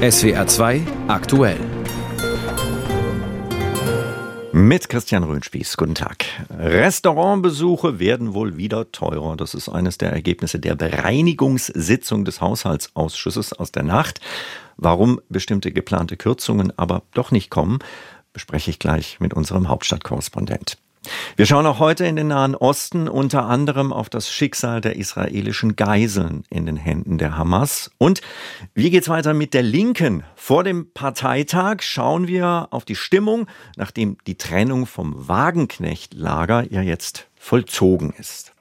SWR 2 aktuell. Mit Christian Röhnspieß, guten Tag. Restaurantbesuche werden wohl wieder teurer. Das ist eines der Ergebnisse der Bereinigungssitzung des Haushaltsausschusses aus der Nacht. Warum bestimmte geplante Kürzungen aber doch nicht kommen, bespreche ich gleich mit unserem Hauptstadtkorrespondent. Wir schauen auch heute in den Nahen Osten unter anderem auf das Schicksal der israelischen Geiseln in den Händen der Hamas. Und wie geht's weiter mit der Linken? Vor dem Parteitag schauen wir auf die Stimmung, nachdem die Trennung vom Wagenknecht-Lager ja jetzt vollzogen ist.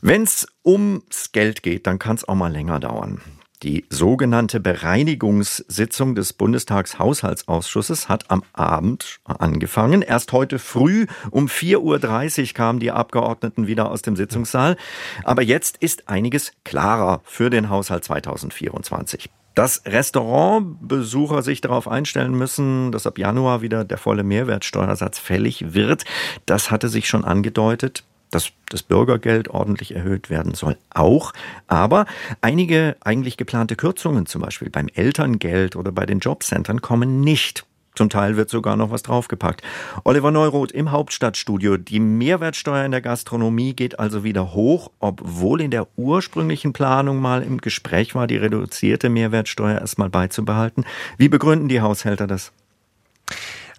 Wenn's ums Geld geht, dann kann es auch mal länger dauern. Die sogenannte Bereinigungssitzung des Bundestagshaushaltsausschusses hat am Abend angefangen. Erst heute früh um 4.30 Uhr kamen die Abgeordneten wieder aus dem Sitzungssaal. Aber jetzt ist einiges klarer für den Haushalt 2024. Dass Restaurantbesucher sich darauf einstellen müssen, dass ab Januar wieder der volle Mehrwertsteuersatz fällig wird, das hatte sich schon angedeutet dass das Bürgergeld ordentlich erhöht werden soll, auch. Aber einige eigentlich geplante Kürzungen, zum Beispiel beim Elterngeld oder bei den Jobcentern, kommen nicht. Zum Teil wird sogar noch was draufgepackt. Oliver Neuroth im Hauptstadtstudio. Die Mehrwertsteuer in der Gastronomie geht also wieder hoch, obwohl in der ursprünglichen Planung mal im Gespräch war, die reduzierte Mehrwertsteuer erstmal beizubehalten. Wie begründen die Haushälter das?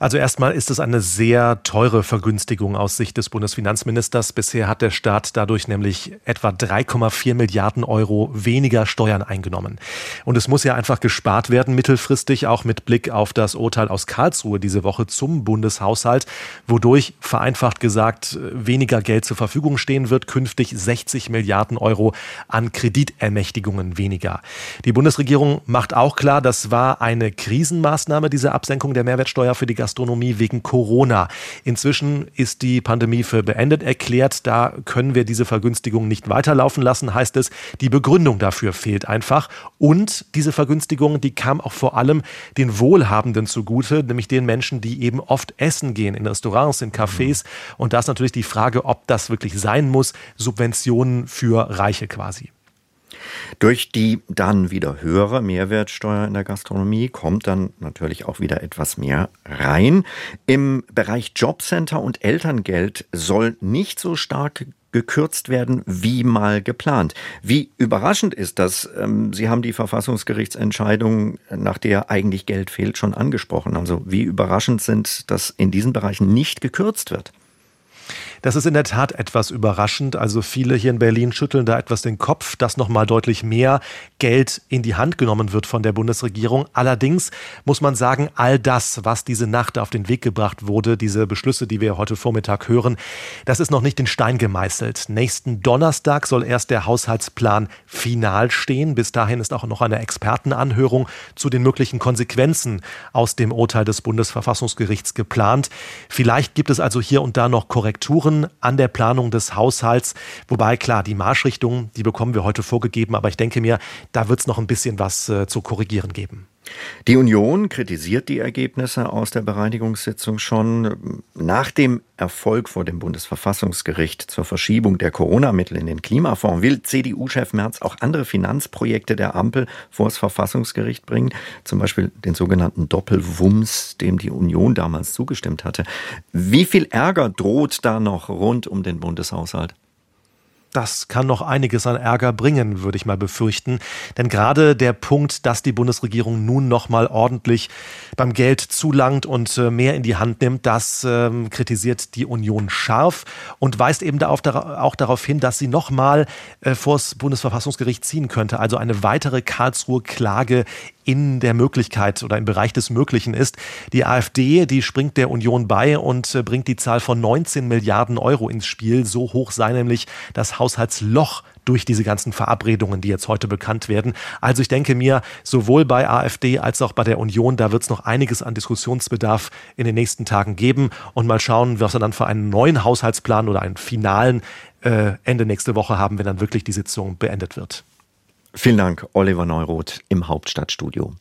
Also erstmal ist es eine sehr teure Vergünstigung aus Sicht des Bundesfinanzministers. Bisher hat der Staat dadurch nämlich etwa 3,4 Milliarden Euro weniger Steuern eingenommen. Und es muss ja einfach gespart werden, mittelfristig, auch mit Blick auf das Urteil aus Karlsruhe diese Woche zum Bundeshaushalt, wodurch vereinfacht gesagt weniger Geld zur Verfügung stehen wird, künftig 60 Milliarden Euro an Kreditermächtigungen weniger. Die Bundesregierung macht auch klar, das war eine Krisenmaßnahme, diese Absenkung der Mehrwertsteuer für die Gastronomie wegen Corona. Inzwischen ist die Pandemie für beendet erklärt. Da können wir diese Vergünstigung nicht weiterlaufen lassen, heißt es. Die Begründung dafür fehlt einfach. Und diese Vergünstigung, die kam auch vor allem den Wohlhabenden zugute, nämlich den Menschen, die eben oft essen gehen, in Restaurants, in Cafés. Und da ist natürlich die Frage, ob das wirklich sein muss. Subventionen für Reiche quasi. Durch die dann wieder höhere Mehrwertsteuer in der Gastronomie kommt dann natürlich auch wieder etwas mehr rein. Im Bereich Jobcenter und Elterngeld soll nicht so stark gekürzt werden, wie mal geplant. Wie überraschend ist das? Ähm, Sie haben die Verfassungsgerichtsentscheidung, nach der eigentlich Geld fehlt, schon angesprochen. Also wie überraschend sind, dass in diesen Bereichen nicht gekürzt wird? Das ist in der Tat etwas überraschend. Also viele hier in Berlin schütteln da etwas den Kopf, dass nochmal deutlich mehr Geld in die Hand genommen wird von der Bundesregierung. Allerdings muss man sagen, all das, was diese Nacht auf den Weg gebracht wurde, diese Beschlüsse, die wir heute Vormittag hören, das ist noch nicht in Stein gemeißelt. Nächsten Donnerstag soll erst der Haushaltsplan final stehen. Bis dahin ist auch noch eine Expertenanhörung zu den möglichen Konsequenzen aus dem Urteil des Bundesverfassungsgerichts geplant. Vielleicht gibt es also hier und da noch Korrekturen Verfahren an der Planung des Haushalts. Wobei klar, die Marschrichtung, die bekommen wir heute vorgegeben, aber ich denke mir, da wird es noch ein bisschen was äh, zu korrigieren geben. Die Union kritisiert die Ergebnisse aus der Bereinigungssitzung schon. Nach dem Erfolg vor dem Bundesverfassungsgericht zur Verschiebung der Corona-Mittel in den Klimafonds will CDU-Chef Merz auch andere Finanzprojekte der Ampel vor das Verfassungsgericht bringen. Zum Beispiel den sogenannten Doppelwumms, dem die Union damals zugestimmt hatte. Wie viel Ärger droht da noch rund um den Bundeshaushalt? Das kann noch einiges an Ärger bringen, würde ich mal befürchten. Denn gerade der Punkt, dass die Bundesregierung nun noch mal ordentlich beim Geld zulangt und äh, mehr in die Hand nimmt, das ähm, kritisiert die Union scharf und weist eben auch darauf hin, dass sie noch mal äh, vor das Bundesverfassungsgericht ziehen könnte. Also eine weitere Karlsruhe Klage in der Möglichkeit oder im Bereich des Möglichen ist. Die AfD, die springt der Union bei und äh, bringt die Zahl von 19 Milliarden Euro ins Spiel. So hoch sei nämlich das Haushaltsloch durch diese ganzen Verabredungen, die jetzt heute bekannt werden. Also ich denke mir, sowohl bei AfD als auch bei der Union, da wird es noch einiges an Diskussionsbedarf in den nächsten Tagen geben und mal schauen, was wir dann für einen neuen Haushaltsplan oder einen finalen äh, Ende nächste Woche haben, wenn dann wirklich die Sitzung beendet wird. Vielen Dank, Oliver Neuroth im Hauptstadtstudio.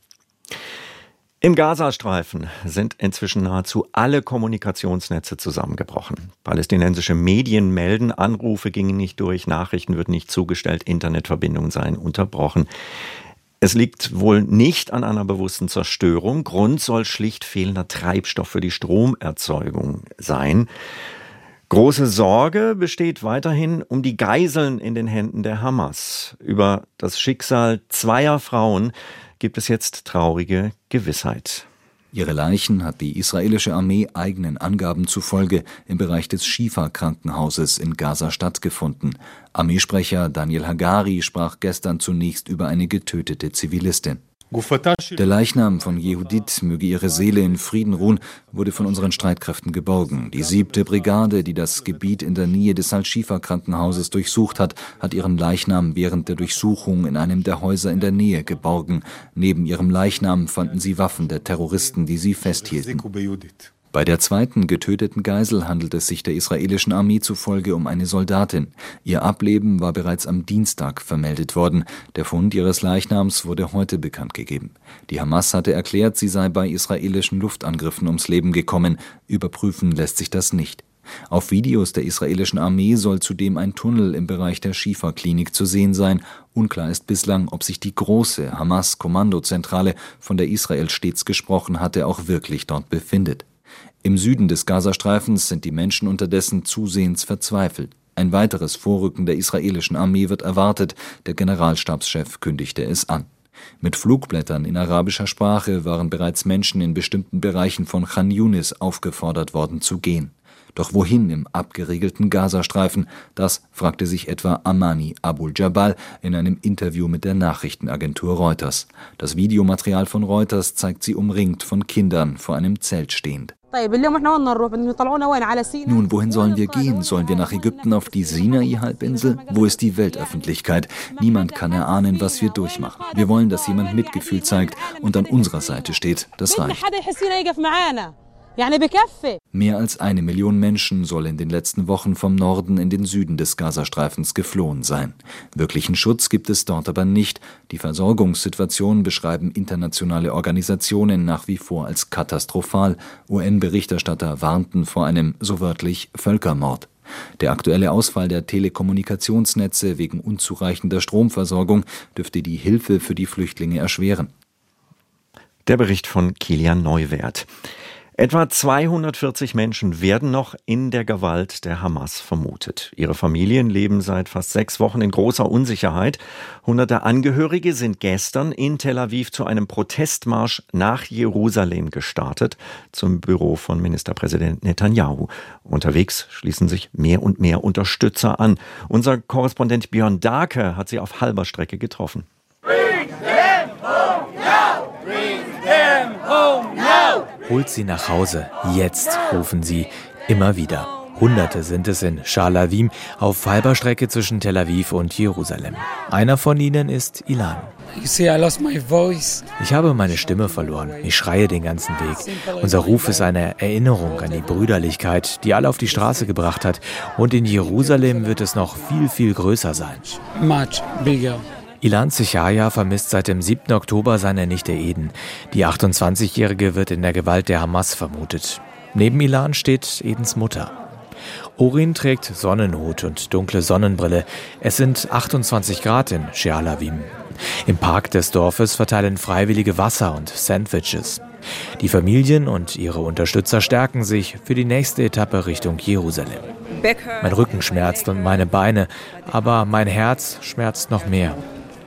Im Gazastreifen sind inzwischen nahezu alle Kommunikationsnetze zusammengebrochen. Palästinensische Medien melden, Anrufe gingen nicht durch, Nachrichten wird nicht zugestellt, Internetverbindungen seien unterbrochen. Es liegt wohl nicht an einer bewussten Zerstörung. Grund soll schlicht fehlender Treibstoff für die Stromerzeugung sein. Große Sorge besteht weiterhin um die Geiseln in den Händen der Hamas. Über das Schicksal zweier Frauen gibt es jetzt traurige Gewissheit. Ihre Leichen hat die israelische Armee eigenen Angaben zufolge im Bereich des Shifa-Krankenhauses in Gaza stattgefunden. Armeesprecher Daniel Hagari sprach gestern zunächst über eine getötete Zivilistin. Der Leichnam von Yehudit, möge ihre Seele in Frieden ruhen, wurde von unseren Streitkräften geborgen. Die siebte Brigade, die das Gebiet in der Nähe des Al-Shifa-Krankenhauses durchsucht hat, hat ihren Leichnam während der Durchsuchung in einem der Häuser in der Nähe geborgen. Neben ihrem Leichnam fanden sie Waffen der Terroristen, die sie festhielten. Bei der zweiten getöteten Geisel handelt es sich der israelischen Armee zufolge um eine Soldatin. Ihr Ableben war bereits am Dienstag vermeldet worden. Der Fund ihres Leichnams wurde heute bekannt gegeben. Die Hamas hatte erklärt, sie sei bei israelischen Luftangriffen ums Leben gekommen. Überprüfen lässt sich das nicht. Auf Videos der israelischen Armee soll zudem ein Tunnel im Bereich der Schifa-Klinik zu sehen sein. Unklar ist bislang, ob sich die große Hamas-Kommandozentrale, von der Israel stets gesprochen hatte, auch wirklich dort befindet. Im Süden des Gazastreifens sind die Menschen unterdessen zusehends verzweifelt. Ein weiteres Vorrücken der israelischen Armee wird erwartet, der Generalstabschef kündigte es an. Mit Flugblättern in arabischer Sprache waren bereits Menschen in bestimmten Bereichen von Khan Yunis aufgefordert worden zu gehen. Doch wohin im abgeriegelten Gazastreifen? Das fragte sich etwa Amani Abul Jabal in einem Interview mit der Nachrichtenagentur Reuters. Das Videomaterial von Reuters zeigt sie umringt von Kindern vor einem Zelt stehend. Nun, wohin sollen wir gehen? Sollen wir nach Ägypten auf die Sinai-Halbinsel? Wo ist die Weltöffentlichkeit? Niemand kann erahnen, was wir durchmachen. Wir wollen, dass jemand Mitgefühl zeigt und an unserer Seite steht. Das reicht. Mehr als eine Million Menschen soll in den letzten Wochen vom Norden in den Süden des Gazastreifens geflohen sein. Wirklichen Schutz gibt es dort aber nicht. Die Versorgungssituation beschreiben internationale Organisationen nach wie vor als katastrophal. UN-Berichterstatter warnten vor einem so wörtlich Völkermord. Der aktuelle Ausfall der Telekommunikationsnetze wegen unzureichender Stromversorgung dürfte die Hilfe für die Flüchtlinge erschweren. Der Bericht von Kilian Neuwert. Etwa 240 Menschen werden noch in der Gewalt der Hamas vermutet. Ihre Familien leben seit fast sechs Wochen in großer Unsicherheit. Hunderte Angehörige sind gestern in Tel Aviv zu einem Protestmarsch nach Jerusalem gestartet, zum Büro von Ministerpräsident Netanyahu. Unterwegs schließen sich mehr und mehr Unterstützer an. Unser Korrespondent Björn Darke hat sie auf halber Strecke getroffen. Holt sie nach Hause. Jetzt, rufen sie immer wieder. Hunderte sind es in Shalavim auf halber Strecke zwischen Tel Aviv und Jerusalem. Einer von ihnen ist Ilan. Ich habe meine Stimme verloren. Ich schreie den ganzen Weg. Unser Ruf ist eine Erinnerung an die Brüderlichkeit, die alle auf die Straße gebracht hat. Und in Jerusalem wird es noch viel, viel größer sein. Much bigger. Ilan Zichaya vermisst seit dem 7. Oktober seine Nichte Eden. Die 28-Jährige wird in der Gewalt der Hamas vermutet. Neben Ilan steht Edens Mutter. Orin trägt Sonnenhut und dunkle Sonnenbrille. Es sind 28 Grad in Shealavim. Im Park des Dorfes verteilen Freiwillige Wasser und Sandwiches. Die Familien und ihre Unterstützer stärken sich für die nächste Etappe Richtung Jerusalem. Mein Rücken schmerzt und meine Beine, aber mein Herz schmerzt noch mehr.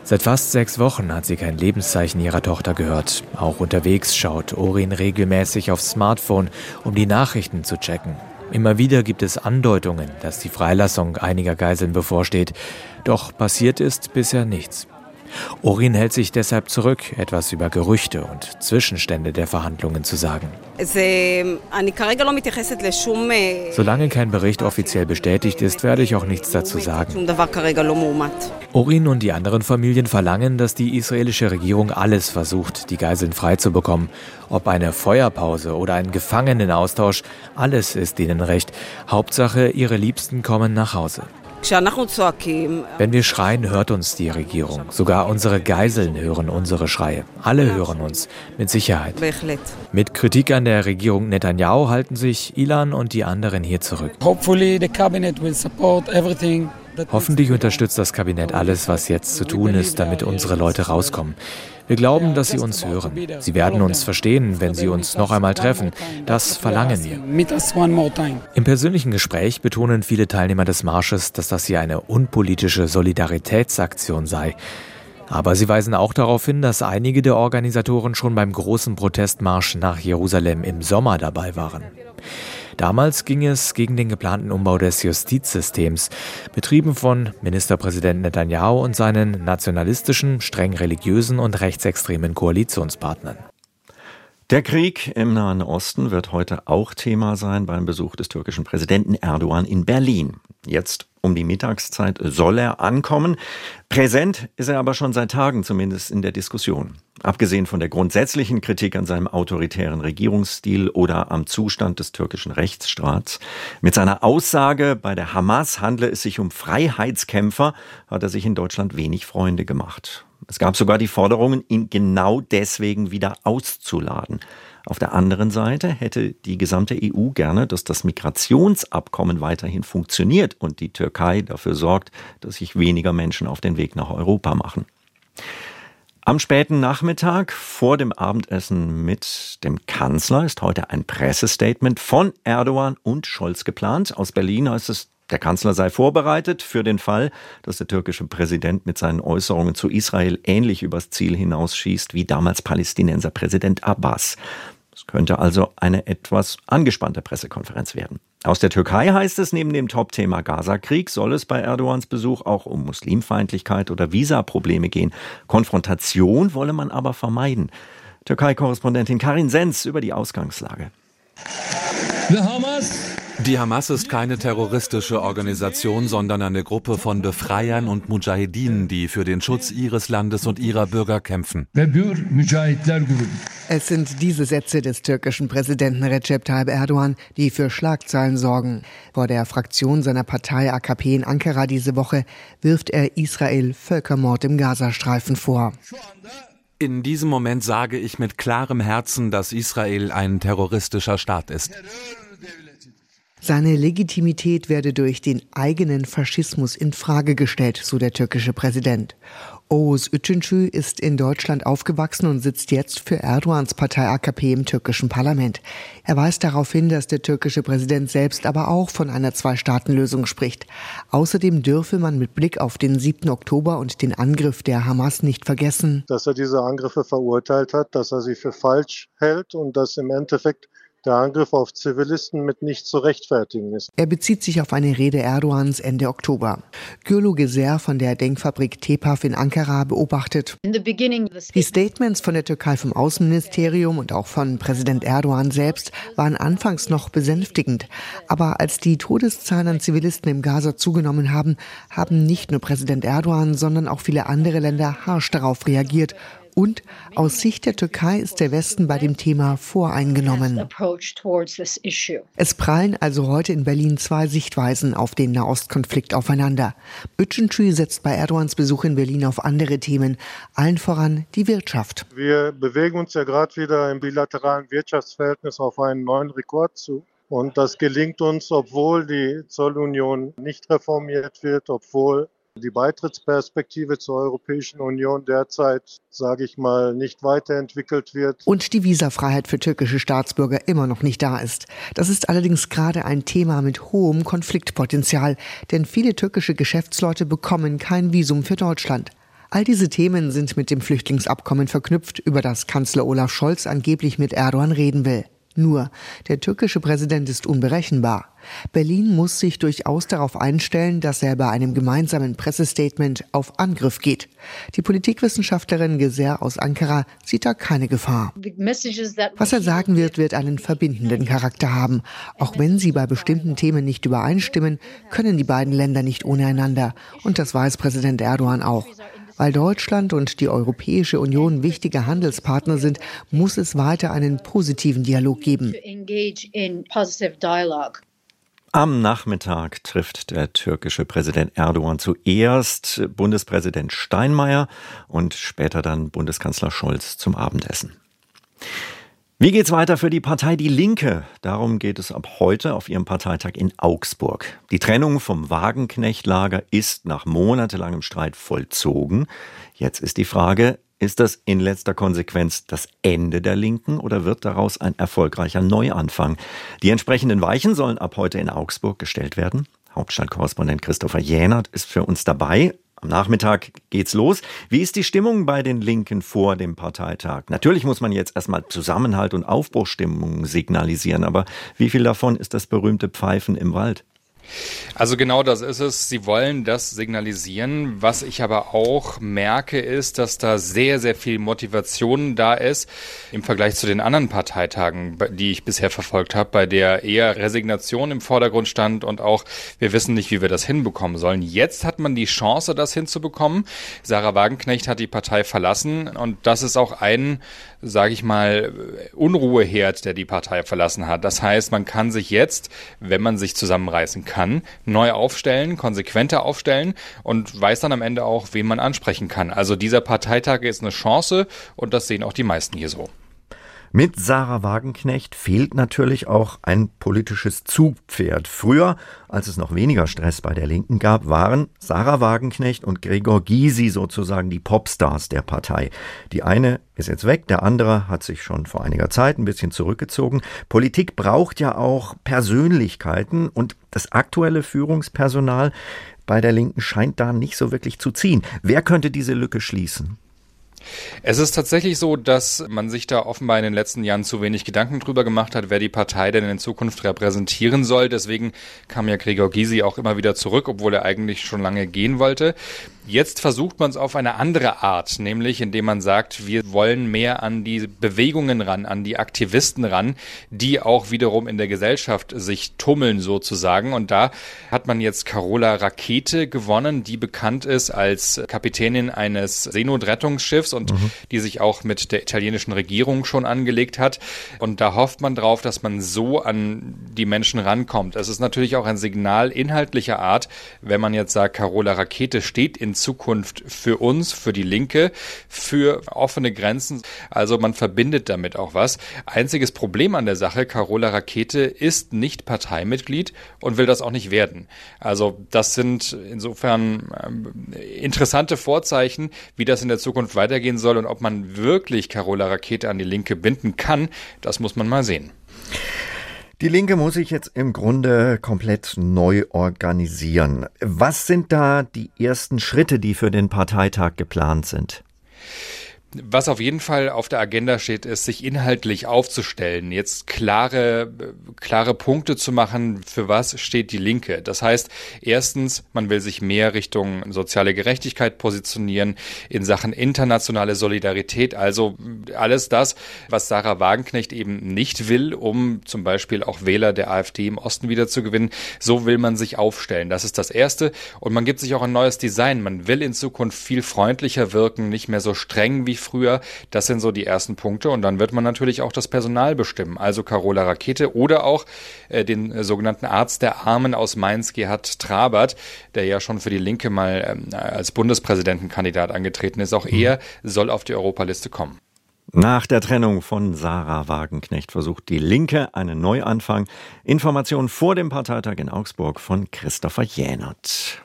Seit fast sechs Wochen hat sie kein Lebenszeichen ihrer Tochter gehört. Auch unterwegs schaut Orin regelmäßig aufs Smartphone, um die Nachrichten zu checken. Immer wieder gibt es Andeutungen, dass die Freilassung einiger Geiseln bevorsteht. Doch passiert ist bisher nichts. Orin hält sich deshalb zurück, etwas über Gerüchte und Zwischenstände der Verhandlungen zu sagen. Solange kein Bericht offiziell bestätigt ist, werde ich auch nichts dazu sagen. Orin und die anderen Familien verlangen, dass die israelische Regierung alles versucht, die Geiseln freizubekommen. Ob eine Feuerpause oder ein Gefangenenaustausch, alles ist ihnen recht. Hauptsache, ihre Liebsten kommen nach Hause. Wenn wir schreien, hört uns die Regierung. Sogar unsere Geiseln hören unsere Schreie. Alle hören uns, mit Sicherheit. Mit Kritik an der Regierung Netanyahu halten sich Ilan und die anderen hier zurück. Hoffentlich unterstützt das Kabinett alles, was jetzt zu tun ist, damit unsere Leute rauskommen. Wir glauben, dass sie uns hören. Sie werden uns verstehen, wenn sie uns noch einmal treffen. Das verlangen wir. Im persönlichen Gespräch betonen viele Teilnehmer des Marsches, dass das hier eine unpolitische Solidaritätsaktion sei. Aber sie weisen auch darauf hin, dass einige der Organisatoren schon beim großen Protestmarsch nach Jerusalem im Sommer dabei waren. Damals ging es gegen den geplanten Umbau des Justizsystems, betrieben von Ministerpräsident Netanyahu und seinen nationalistischen, streng religiösen und rechtsextremen Koalitionspartnern. Der Krieg im Nahen Osten wird heute auch Thema sein beim Besuch des türkischen Präsidenten Erdogan in Berlin. Jetzt um die Mittagszeit soll er ankommen. Präsent ist er aber schon seit Tagen zumindest in der Diskussion. Abgesehen von der grundsätzlichen Kritik an seinem autoritären Regierungsstil oder am Zustand des türkischen Rechtsstaats. Mit seiner Aussage, bei der Hamas handle es sich um Freiheitskämpfer, hat er sich in Deutschland wenig Freunde gemacht. Es gab sogar die Forderungen, ihn genau deswegen wieder auszuladen. Auf der anderen Seite hätte die gesamte EU gerne, dass das Migrationsabkommen weiterhin funktioniert und die Türkei dafür sorgt, dass sich weniger Menschen auf den Weg nach Europa machen. Am späten Nachmittag vor dem Abendessen mit dem Kanzler ist heute ein Pressestatement von Erdogan und Scholz geplant. Aus Berlin heißt es, der Kanzler sei vorbereitet für den Fall, dass der türkische Präsident mit seinen Äußerungen zu Israel ähnlich übers Ziel hinausschießt wie damals Palästinenser Präsident Abbas. Es könnte also eine etwas angespannte Pressekonferenz werden. Aus der Türkei heißt es, neben dem Top-Thema Gaza-Krieg soll es bei Erdogans Besuch auch um Muslimfeindlichkeit oder Visaprobleme gehen. Konfrontation wolle man aber vermeiden. Türkei-Korrespondentin Karin Sens über die Ausgangslage. The Hamas die Hamas ist keine terroristische Organisation, sondern eine Gruppe von Befreiern und Mujahedinen, die für den Schutz ihres Landes und ihrer Bürger kämpfen. Es sind diese Sätze des türkischen Präsidenten Recep Tayyip Erdogan, die für Schlagzeilen sorgen. Vor der Fraktion seiner Partei AKP in Ankara diese Woche wirft er Israel Völkermord im Gazastreifen vor. In diesem Moment sage ich mit klarem Herzen, dass Israel ein terroristischer Staat ist. Seine Legitimität werde durch den eigenen Faschismus in Frage gestellt, so der türkische Präsident. Oğuz Üçüncü ist in Deutschland aufgewachsen und sitzt jetzt für Erdogans Partei AKP im türkischen Parlament. Er weist darauf hin, dass der türkische Präsident selbst aber auch von einer Zwei-Staaten-Lösung spricht. Außerdem dürfe man mit Blick auf den 7. Oktober und den Angriff der Hamas nicht vergessen, dass er diese Angriffe verurteilt hat, dass er sie für falsch hält und dass im Endeffekt der Angriff auf Zivilisten mit nicht zu rechtfertigen ist. Er bezieht sich auf eine Rede Erdogans Ende Oktober. Gürlu Geser von der Denkfabrik TEPAF in Ankara beobachtet. Die Statements von der Türkei vom Außenministerium und auch von Präsident Erdogan selbst waren anfangs noch besänftigend. Aber als die Todeszahlen an Zivilisten im Gaza zugenommen haben, haben nicht nur Präsident Erdogan, sondern auch viele andere Länder harsch darauf reagiert und aus Sicht der Türkei ist der Westen bei dem Thema voreingenommen. Es prallen also heute in Berlin zwei Sichtweisen auf den Nahostkonflikt aufeinander. Bütschentschü setzt bei Erdogans Besuch in Berlin auf andere Themen, allen voran die Wirtschaft. Wir bewegen uns ja gerade wieder im bilateralen Wirtschaftsverhältnis auf einen neuen Rekord zu. Und das gelingt uns, obwohl die Zollunion nicht reformiert wird, obwohl die Beitrittsperspektive zur Europäischen Union derzeit, sage ich mal, nicht weiterentwickelt wird. Und die Visafreiheit für türkische Staatsbürger immer noch nicht da ist. Das ist allerdings gerade ein Thema mit hohem Konfliktpotenzial, denn viele türkische Geschäftsleute bekommen kein Visum für Deutschland. All diese Themen sind mit dem Flüchtlingsabkommen verknüpft, über das Kanzler Olaf Scholz angeblich mit Erdogan reden will. Nur, der türkische Präsident ist unberechenbar. Berlin muss sich durchaus darauf einstellen, dass er bei einem gemeinsamen Pressestatement auf Angriff geht. Die Politikwissenschaftlerin Geser aus Ankara sieht da keine Gefahr. Was er sagen wird, wird einen verbindenden Charakter haben. Auch wenn sie bei bestimmten Themen nicht übereinstimmen, können die beiden Länder nicht ohne einander. Und das weiß Präsident Erdogan auch. Weil Deutschland und die Europäische Union wichtige Handelspartner sind, muss es weiter einen positiven Dialog geben. Am Nachmittag trifft der türkische Präsident Erdogan zuerst Bundespräsident Steinmeier und später dann Bundeskanzler Scholz zum Abendessen. Wie geht's weiter für die Partei Die Linke? Darum geht es ab heute auf ihrem Parteitag in Augsburg. Die Trennung vom Wagenknechtlager ist nach monatelangem Streit vollzogen. Jetzt ist die Frage, ist das in letzter Konsequenz das Ende der Linken oder wird daraus ein erfolgreicher Neuanfang? Die entsprechenden Weichen sollen ab heute in Augsburg gestellt werden. Hauptstadtkorrespondent Christopher Jähnert ist für uns dabei. Am Nachmittag geht's los. Wie ist die Stimmung bei den Linken vor dem Parteitag? Natürlich muss man jetzt erstmal Zusammenhalt und Aufbruchstimmung signalisieren, aber wie viel davon ist das berühmte Pfeifen im Wald? Also genau das ist es. Sie wollen das signalisieren. Was ich aber auch merke, ist, dass da sehr, sehr viel Motivation da ist im Vergleich zu den anderen Parteitagen, die ich bisher verfolgt habe, bei der eher Resignation im Vordergrund stand und auch wir wissen nicht, wie wir das hinbekommen sollen. Jetzt hat man die Chance, das hinzubekommen. Sarah Wagenknecht hat die Partei verlassen und das ist auch ein, sage ich mal, Unruheherd, der die Partei verlassen hat. Das heißt, man kann sich jetzt, wenn man sich zusammenreißen kann, kann, neu aufstellen, konsequenter aufstellen und weiß dann am Ende auch, wen man ansprechen kann. Also dieser Parteitag ist eine Chance und das sehen auch die meisten hier so. Mit Sarah Wagenknecht fehlt natürlich auch ein politisches Zugpferd. Früher, als es noch weniger Stress bei der Linken gab, waren Sarah Wagenknecht und Gregor Gysi sozusagen die Popstars der Partei. Die eine ist jetzt weg, der andere hat sich schon vor einiger Zeit ein bisschen zurückgezogen. Politik braucht ja auch Persönlichkeiten und das aktuelle Führungspersonal bei der Linken scheint da nicht so wirklich zu ziehen. Wer könnte diese Lücke schließen? Es ist tatsächlich so, dass man sich da offenbar in den letzten Jahren zu wenig Gedanken drüber gemacht hat, wer die Partei denn in Zukunft repräsentieren soll. Deswegen kam ja Gregor Gysi auch immer wieder zurück, obwohl er eigentlich schon lange gehen wollte. Jetzt versucht man es auf eine andere Art, nämlich indem man sagt, wir wollen mehr an die Bewegungen ran, an die Aktivisten ran, die auch wiederum in der Gesellschaft sich tummeln sozusagen. Und da hat man jetzt Carola Rakete gewonnen, die bekannt ist als Kapitänin eines Seenotrettungsschiffs und mhm. die sich auch mit der italienischen Regierung schon angelegt hat. Und da hofft man drauf, dass man so an die Menschen rankommt. Es ist natürlich auch ein Signal inhaltlicher Art, wenn man jetzt sagt, Carola Rakete steht in Zukunft für uns, für die Linke, für offene Grenzen. Also man verbindet damit auch was. Einziges Problem an der Sache, Carola Rakete ist nicht Parteimitglied und will das auch nicht werden. Also das sind insofern ähm, interessante Vorzeichen, wie das in der Zukunft weitergehen soll und ob man wirklich Carola Rakete an die Linke binden kann, das muss man mal sehen. Die Linke muss sich jetzt im Grunde komplett neu organisieren. Was sind da die ersten Schritte, die für den Parteitag geplant sind? Was auf jeden Fall auf der Agenda steht, ist, sich inhaltlich aufzustellen, jetzt klare, klare Punkte zu machen, für was steht die Linke. Das heißt, erstens, man will sich mehr Richtung soziale Gerechtigkeit positionieren, in Sachen internationale Solidarität, also alles das, was Sarah Wagenknecht eben nicht will, um zum Beispiel auch Wähler der AfD im Osten wieder zu gewinnen. So will man sich aufstellen. Das ist das Erste. Und man gibt sich auch ein neues Design. Man will in Zukunft viel freundlicher wirken, nicht mehr so streng wie früher. Das sind so die ersten Punkte. Und dann wird man natürlich auch das Personal bestimmen. Also Carola Rakete oder auch äh, den äh, sogenannten Arzt der Armen aus Mainz, Gerhard Trabert, der ja schon für die Linke mal ähm, als Bundespräsidentenkandidat angetreten ist. Auch mhm. er soll auf die Europaliste kommen. Nach der Trennung von Sarah Wagenknecht versucht die Linke einen Neuanfang. Informationen vor dem Parteitag in Augsburg von Christopher Jänert.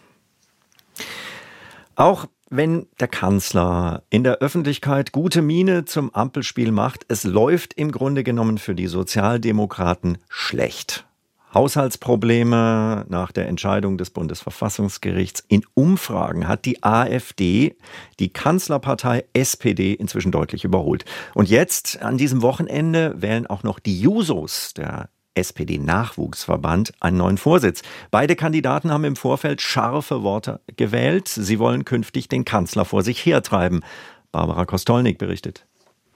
Auch wenn der Kanzler in der Öffentlichkeit gute Miene zum Ampelspiel macht, es läuft im Grunde genommen für die Sozialdemokraten schlecht. Haushaltsprobleme nach der Entscheidung des Bundesverfassungsgerichts. In Umfragen hat die AfD die Kanzlerpartei SPD inzwischen deutlich überholt. Und jetzt, an diesem Wochenende, wählen auch noch die Jusos der SPD-Nachwuchsverband einen neuen Vorsitz. Beide Kandidaten haben im Vorfeld scharfe Worte gewählt. Sie wollen künftig den Kanzler vor sich hertreiben. Barbara Kostolnik berichtet.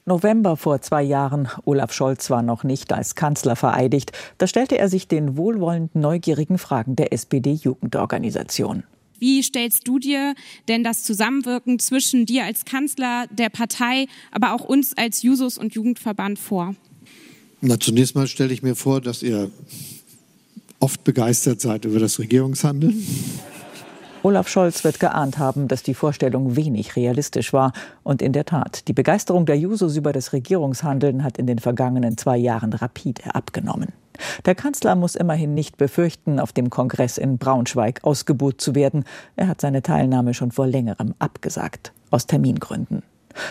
November vor zwei Jahren. Olaf Scholz war noch nicht als Kanzler vereidigt. Da stellte er sich den wohlwollend neugierigen Fragen der SPD-Jugendorganisation. Wie stellst du dir denn das Zusammenwirken zwischen dir als Kanzler, der Partei, aber auch uns als Jusos und Jugendverband vor? Na, zunächst mal stelle ich mir vor, dass ihr oft begeistert seid über das Regierungshandeln. Olaf Scholz wird geahnt haben, dass die Vorstellung wenig realistisch war. Und in der Tat, die Begeisterung der Jusos über das Regierungshandeln hat in den vergangenen zwei Jahren rapide abgenommen. Der Kanzler muss immerhin nicht befürchten, auf dem Kongress in Braunschweig ausgebuht zu werden. Er hat seine Teilnahme schon vor längerem abgesagt, aus Termingründen.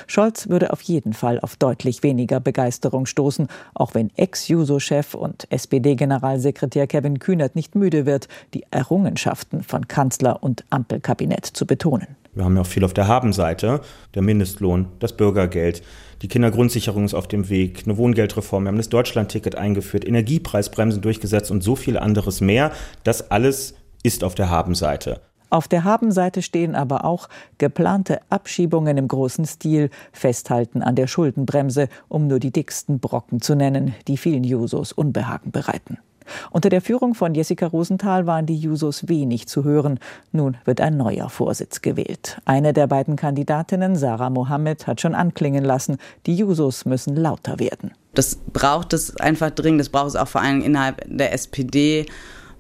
Scholz würde auf jeden Fall auf deutlich weniger Begeisterung stoßen, auch wenn Ex-Juso-Chef und SPD-Generalsekretär Kevin Kühnert nicht müde wird, die Errungenschaften von Kanzler und Ampelkabinett zu betonen. Wir haben ja auch viel auf der Habenseite, der Mindestlohn, das Bürgergeld, die Kindergrundsicherung ist auf dem Weg, eine Wohngeldreform, wir haben das Deutschlandticket eingeführt, Energiepreisbremsen durchgesetzt und so viel anderes mehr. Das alles ist auf der Habenseite. Auf der Habenseite stehen aber auch geplante Abschiebungen im großen Stil, Festhalten an der Schuldenbremse, um nur die dicksten Brocken zu nennen, die vielen Jusos Unbehagen bereiten. Unter der Führung von Jessica Rosenthal waren die Jusos wenig zu hören. Nun wird ein neuer Vorsitz gewählt. Eine der beiden Kandidatinnen, Sarah Mohammed, hat schon anklingen lassen, die Jusos müssen lauter werden. Das braucht es einfach dringend. Das braucht es auch vor allem innerhalb der SPD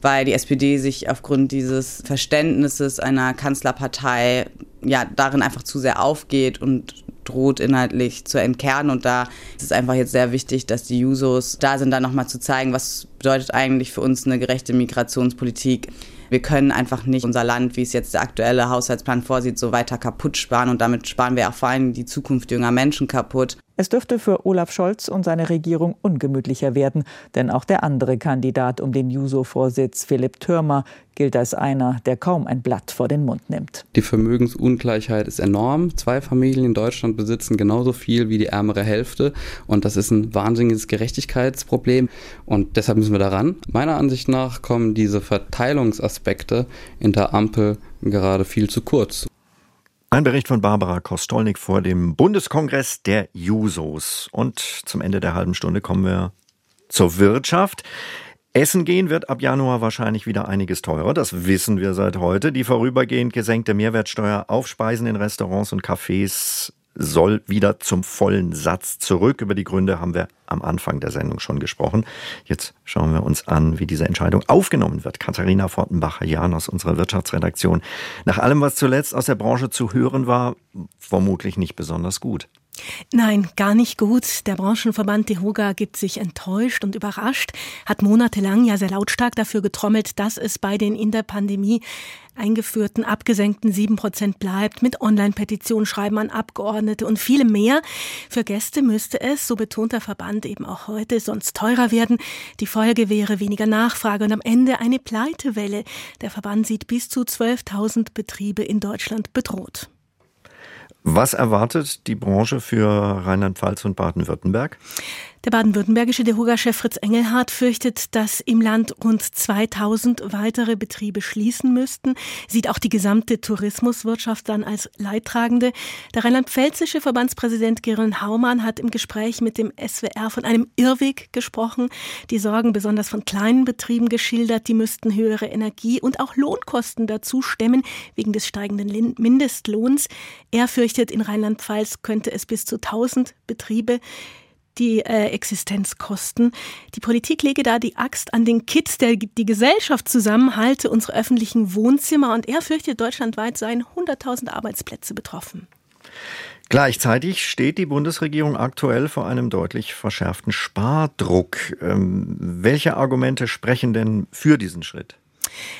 weil die SPD sich aufgrund dieses Verständnisses einer Kanzlerpartei ja darin einfach zu sehr aufgeht und droht inhaltlich zu entkernen. Und da ist es einfach jetzt sehr wichtig, dass die Jusos da sind, da nochmal zu zeigen, was bedeutet eigentlich für uns eine gerechte Migrationspolitik. Wir können einfach nicht unser Land, wie es jetzt der aktuelle Haushaltsplan vorsieht, so weiter kaputt sparen. Und damit sparen wir auch vor allem die Zukunft junger Menschen kaputt. Es dürfte für Olaf Scholz und seine Regierung ungemütlicher werden, denn auch der andere Kandidat um den Juso-Vorsitz, Philipp Türmer, gilt als einer, der kaum ein Blatt vor den Mund nimmt. Die Vermögensungleichheit ist enorm. Zwei Familien in Deutschland besitzen genauso viel wie die ärmere Hälfte und das ist ein wahnsinniges Gerechtigkeitsproblem und deshalb müssen wir daran. Meiner Ansicht nach kommen diese Verteilungsaspekte in der Ampel gerade viel zu kurz. Ein Bericht von Barbara Kostolnik vor dem Bundeskongress der Jusos. Und zum Ende der halben Stunde kommen wir zur Wirtschaft. Essen gehen wird ab Januar wahrscheinlich wieder einiges teurer. Das wissen wir seit heute. Die vorübergehend gesenkte Mehrwertsteuer auf Speisen in Restaurants und Cafés soll wieder zum vollen Satz zurück. Über die Gründe haben wir am Anfang der Sendung schon gesprochen. Jetzt schauen wir uns an, wie diese Entscheidung aufgenommen wird. Katharina Fortenbacher-Jahn aus unserer Wirtschaftsredaktion. Nach allem, was zuletzt aus der Branche zu hören war, vermutlich nicht besonders gut. Nein, gar nicht gut. Der Branchenverband DEHOGA gibt sich enttäuscht und überrascht, hat monatelang ja sehr lautstark dafür getrommelt, dass es bei den in der Pandemie eingeführten abgesenkten sieben Prozent bleibt, mit Online-Petitionen schreiben an Abgeordnete und vielem mehr. Für Gäste müsste es, so betont der Verband eben auch heute, sonst teurer werden. Die Folge wäre weniger Nachfrage und am Ende eine Pleitewelle. Der Verband sieht bis zu 12.000 Betriebe in Deutschland bedroht. Was erwartet die Branche für Rheinland-Pfalz und Baden-Württemberg? Der baden-württembergische DEHOGA-Chef Fritz Engelhardt fürchtet, dass im Land rund 2000 weitere Betriebe schließen müssten, sieht auch die gesamte Tourismuswirtschaft dann als Leidtragende. Der rheinland-pfälzische Verbandspräsident Gerion Haumann hat im Gespräch mit dem SWR von einem Irrweg gesprochen. Die Sorgen besonders von kleinen Betrieben geschildert, die müssten höhere Energie- und auch Lohnkosten dazu stemmen, wegen des steigenden Mindestlohns. Er fürchtet, in Rheinland-Pfalz könnte es bis zu 1000 Betriebe die äh, Existenzkosten. Die Politik lege da die Axt an den Kitt, der die Gesellschaft zusammenhalte, unsere öffentlichen Wohnzimmer. Und er fürchtet, deutschlandweit seien 100.000 Arbeitsplätze betroffen. Gleichzeitig steht die Bundesregierung aktuell vor einem deutlich verschärften Spardruck. Ähm, welche Argumente sprechen denn für diesen Schritt?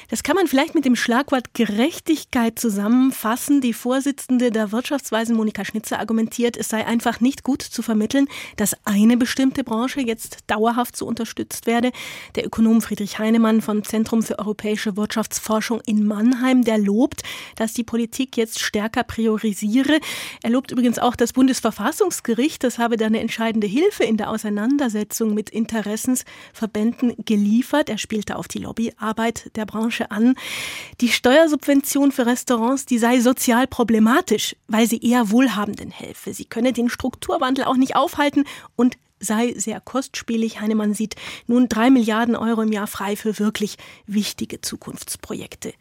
Das kann man vielleicht mit dem Schlagwort Gerechtigkeit zusammenfassen. Die Vorsitzende der Wirtschaftsweisen Monika Schnitzer argumentiert, es sei einfach nicht gut zu vermitteln, dass eine bestimmte Branche jetzt dauerhaft so unterstützt werde. Der Ökonom Friedrich Heinemann vom Zentrum für europäische Wirtschaftsforschung in Mannheim, der lobt, dass die Politik jetzt stärker priorisiere. Er lobt übrigens auch das Bundesverfassungsgericht, das habe da eine entscheidende Hilfe in der Auseinandersetzung mit Interessensverbänden geliefert. Er spielte auf die Lobbyarbeit der Branche an, die Steuersubvention für Restaurants, die sei sozial problematisch, weil sie eher Wohlhabenden helfe. Sie könne den Strukturwandel auch nicht aufhalten und sei sehr kostspielig. Heinemann sieht nun drei Milliarden Euro im Jahr frei für wirklich wichtige Zukunftsprojekte.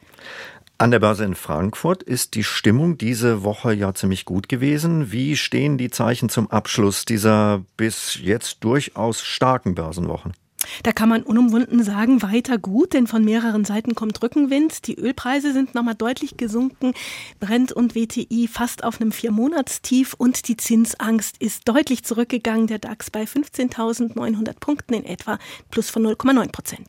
An der Börse in Frankfurt ist die Stimmung diese Woche ja ziemlich gut gewesen. Wie stehen die Zeichen zum Abschluss dieser bis jetzt durchaus starken Börsenwochen? Da kann man unumwunden sagen, weiter gut, denn von mehreren Seiten kommt Rückenwind. Die Ölpreise sind nochmal deutlich gesunken, Brent und WTI fast auf einem Viermonatstief und die Zinsangst ist deutlich zurückgegangen. Der DAX bei 15.900 Punkten in etwa, plus von 0,9 Prozent.